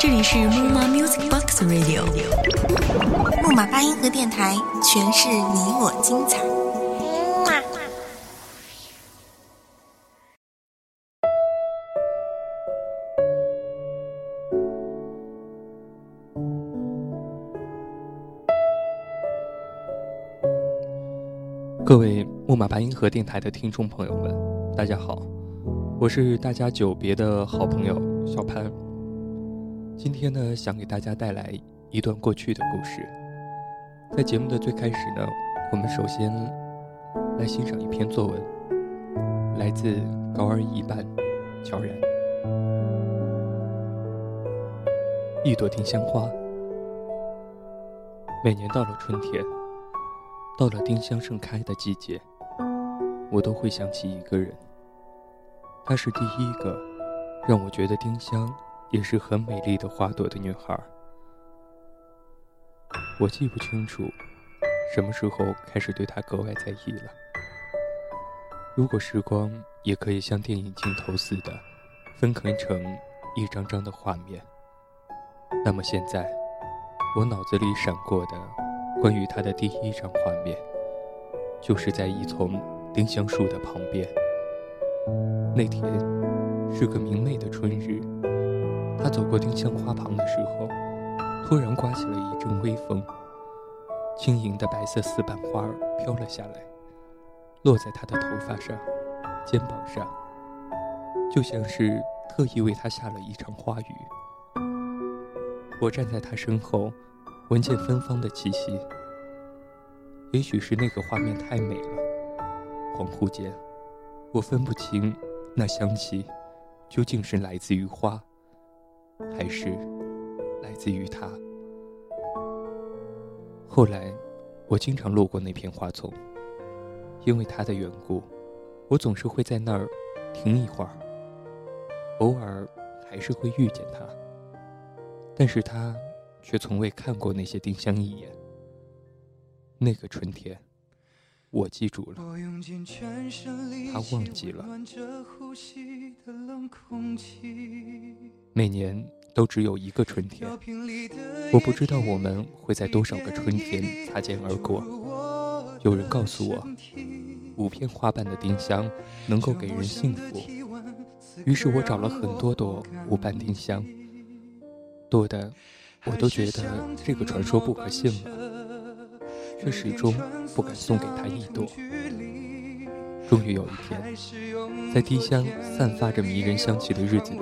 这里是木马 Music Box Radio，木马八音盒电台，诠释你我精彩。各位木马八音盒电台的听众朋友们，大家好，我是大家久别的好朋友小潘。今天呢，想给大家带来一段过去的故事。在节目的最开始呢，我们首先来欣赏一篇作文，来自高二一班乔然。一朵丁香花，每年到了春天。到了丁香盛开的季节，我都会想起一个人。她是第一个让我觉得丁香也是很美丽的花朵的女孩。我记不清楚什么时候开始对她格外在意了。如果时光也可以像电影镜头似的分割成一张张的画面，那么现在我脑子里闪过的。关于她的第一张画面，就是在一丛丁香树的旁边。那天是个明媚的春日，他走过丁香花旁的时候，突然刮起了一阵微风，轻盈的白色丝瓣花飘了下来，落在他的头发上、肩膀上，就像是特意为他下了一场花雨。我站在他身后。闻见芬芳的气息，也许是那个画面太美了。恍惚间，我分不清那香气究竟是来自于花，还是来自于他。后来，我经常路过那片花丛，因为他的缘故，我总是会在那儿停一会儿。偶尔还是会遇见他，但是他。却从未看过那些丁香一眼。那个春天，我记住了，他忘记了。每年都只有一个春天，我不知道我们会在多少个春天擦肩而过。有人告诉我，五片花瓣的丁香能够给人幸福，于是我找了很多朵五瓣丁香，多的。我都觉得这个传说不可信了，却始终不敢送给他一朵。终于有一天，在丁香散发着迷人香气的日子里，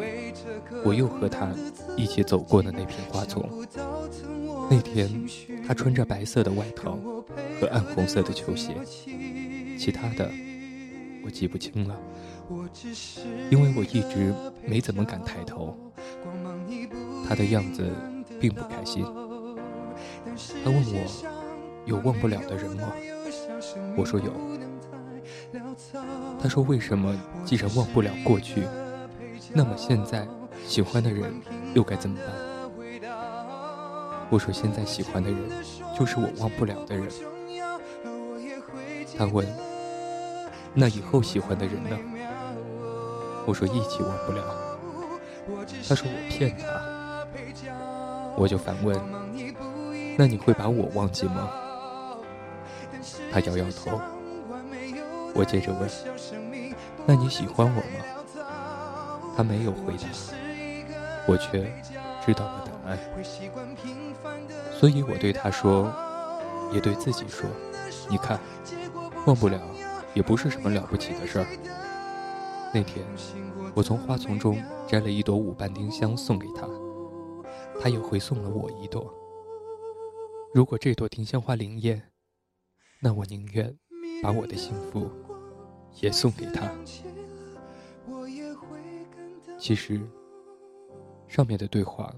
我又和他一起走过了那片花丛。那天，他穿着白色的外套和暗红色的球鞋，其他的我记不清了，因为我一直没怎么敢抬头。他的样子。并不开心。他问我有忘不了的人吗？我说有。他说为什么既然忘不了过去，那么现在喜欢的人又该怎么办？我说现在喜欢的人就是我忘不了的人。他问那以后喜欢的人呢？我说一起忘不了。他说我骗他。我就反问：“那你会把我忘记吗？”他摇摇头。我接着问：“那你喜欢我吗？”他没有回答，我却知道了答案。所以我对他说，也对自己说：“你看，忘不了也不是什么了不起的事儿。”那天，我从花丛中摘了一朵五瓣丁香送给他。他也回送了我一朵。如果这朵丁香花灵验，那我宁愿把我的幸福也送给他。其实，上面的对话，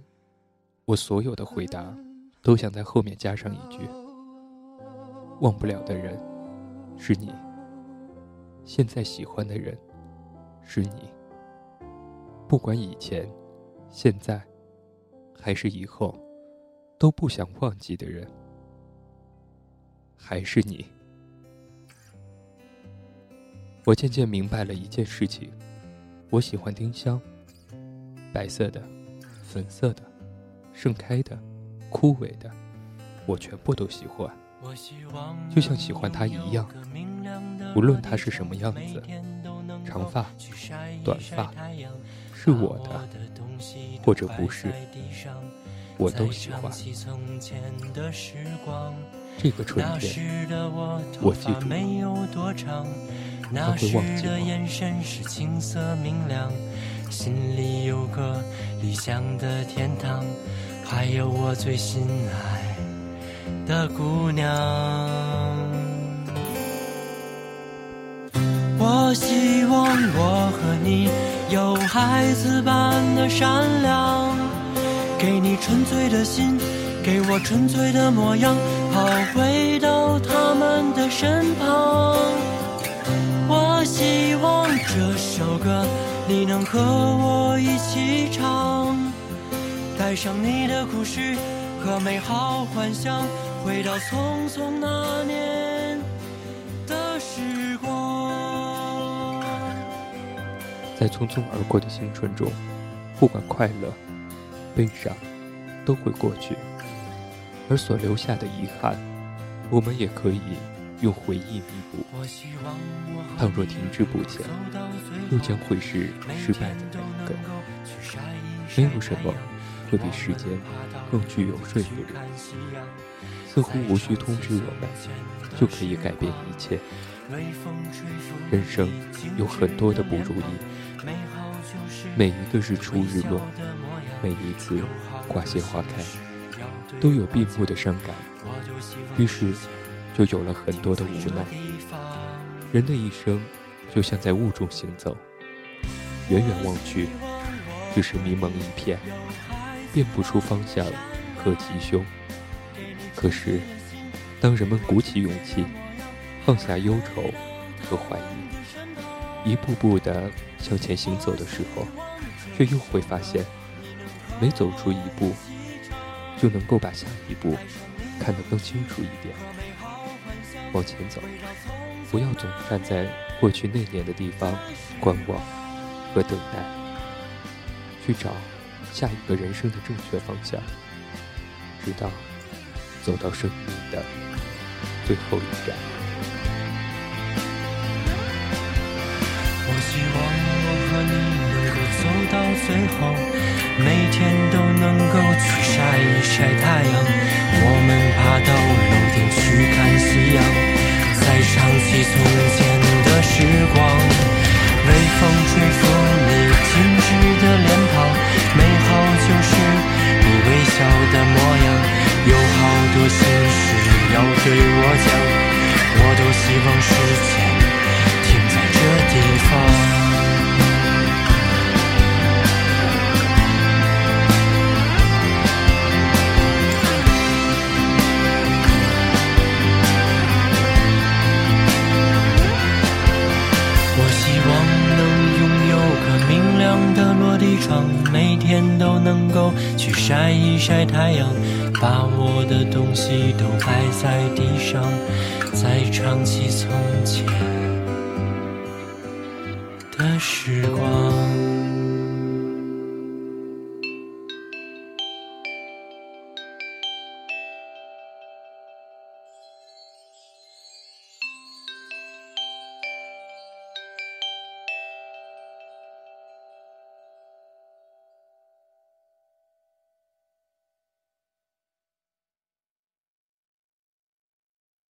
我所有的回答都想在后面加上一句：忘不了的人是你，现在喜欢的人是你。不管以前、现在。还是以后都不想忘记的人，还是你。我渐渐明白了一件事情：我喜欢丁香，白色的、粉色的、盛开的、枯萎的，我全部都喜欢，就像喜欢它一样。无论它是什么样子，长发、短发，是我的，或者不是，我都喜欢。这个春天，我记住。他会忘记吗？心里有个理想的天堂，还有我最心爱的姑娘。我希望我和你有孩子般的善良，给你纯粹的心，给我纯粹的模样，好回到他们的身旁。我希望这首歌你能和我一起唱，带上你的故事和美好幻想，回到匆匆那年的时光。在匆匆而过的青春中，不管快乐、悲伤，都会过去，而所留下的遗憾，我们也可以。用回忆弥补。倘若停滞不前，又将会是失败的那一个。没有什么会比时间更具有说服力。似乎无需通知我们，就可以改变一切。人生有很多的不如意，每一个日出日落，每一次花谢花开，都有闭目的伤感。于是。就有了很多的无奈。人的一生就像在雾中行走，远远望去，只是迷蒙一片，辨不出方向和吉凶。可是，当人们鼓起勇气，放下忧愁和怀疑，一步步的向前行走的时候，却又会发现，每走出一步，就能够把下一步看得更清楚一点。往前走，不要总站在过去那年的地方观望和等待，去找下一个人生的正确方向，直到走到生命的最后一站。我希望我和你能够走到最后，每天都能够晒一晒太阳。我们爬到楼顶去看夕阳。再想起从前的时光，微风吹拂晒一晒太阳，把我的东西都摆在地上，再唱起从前的时光。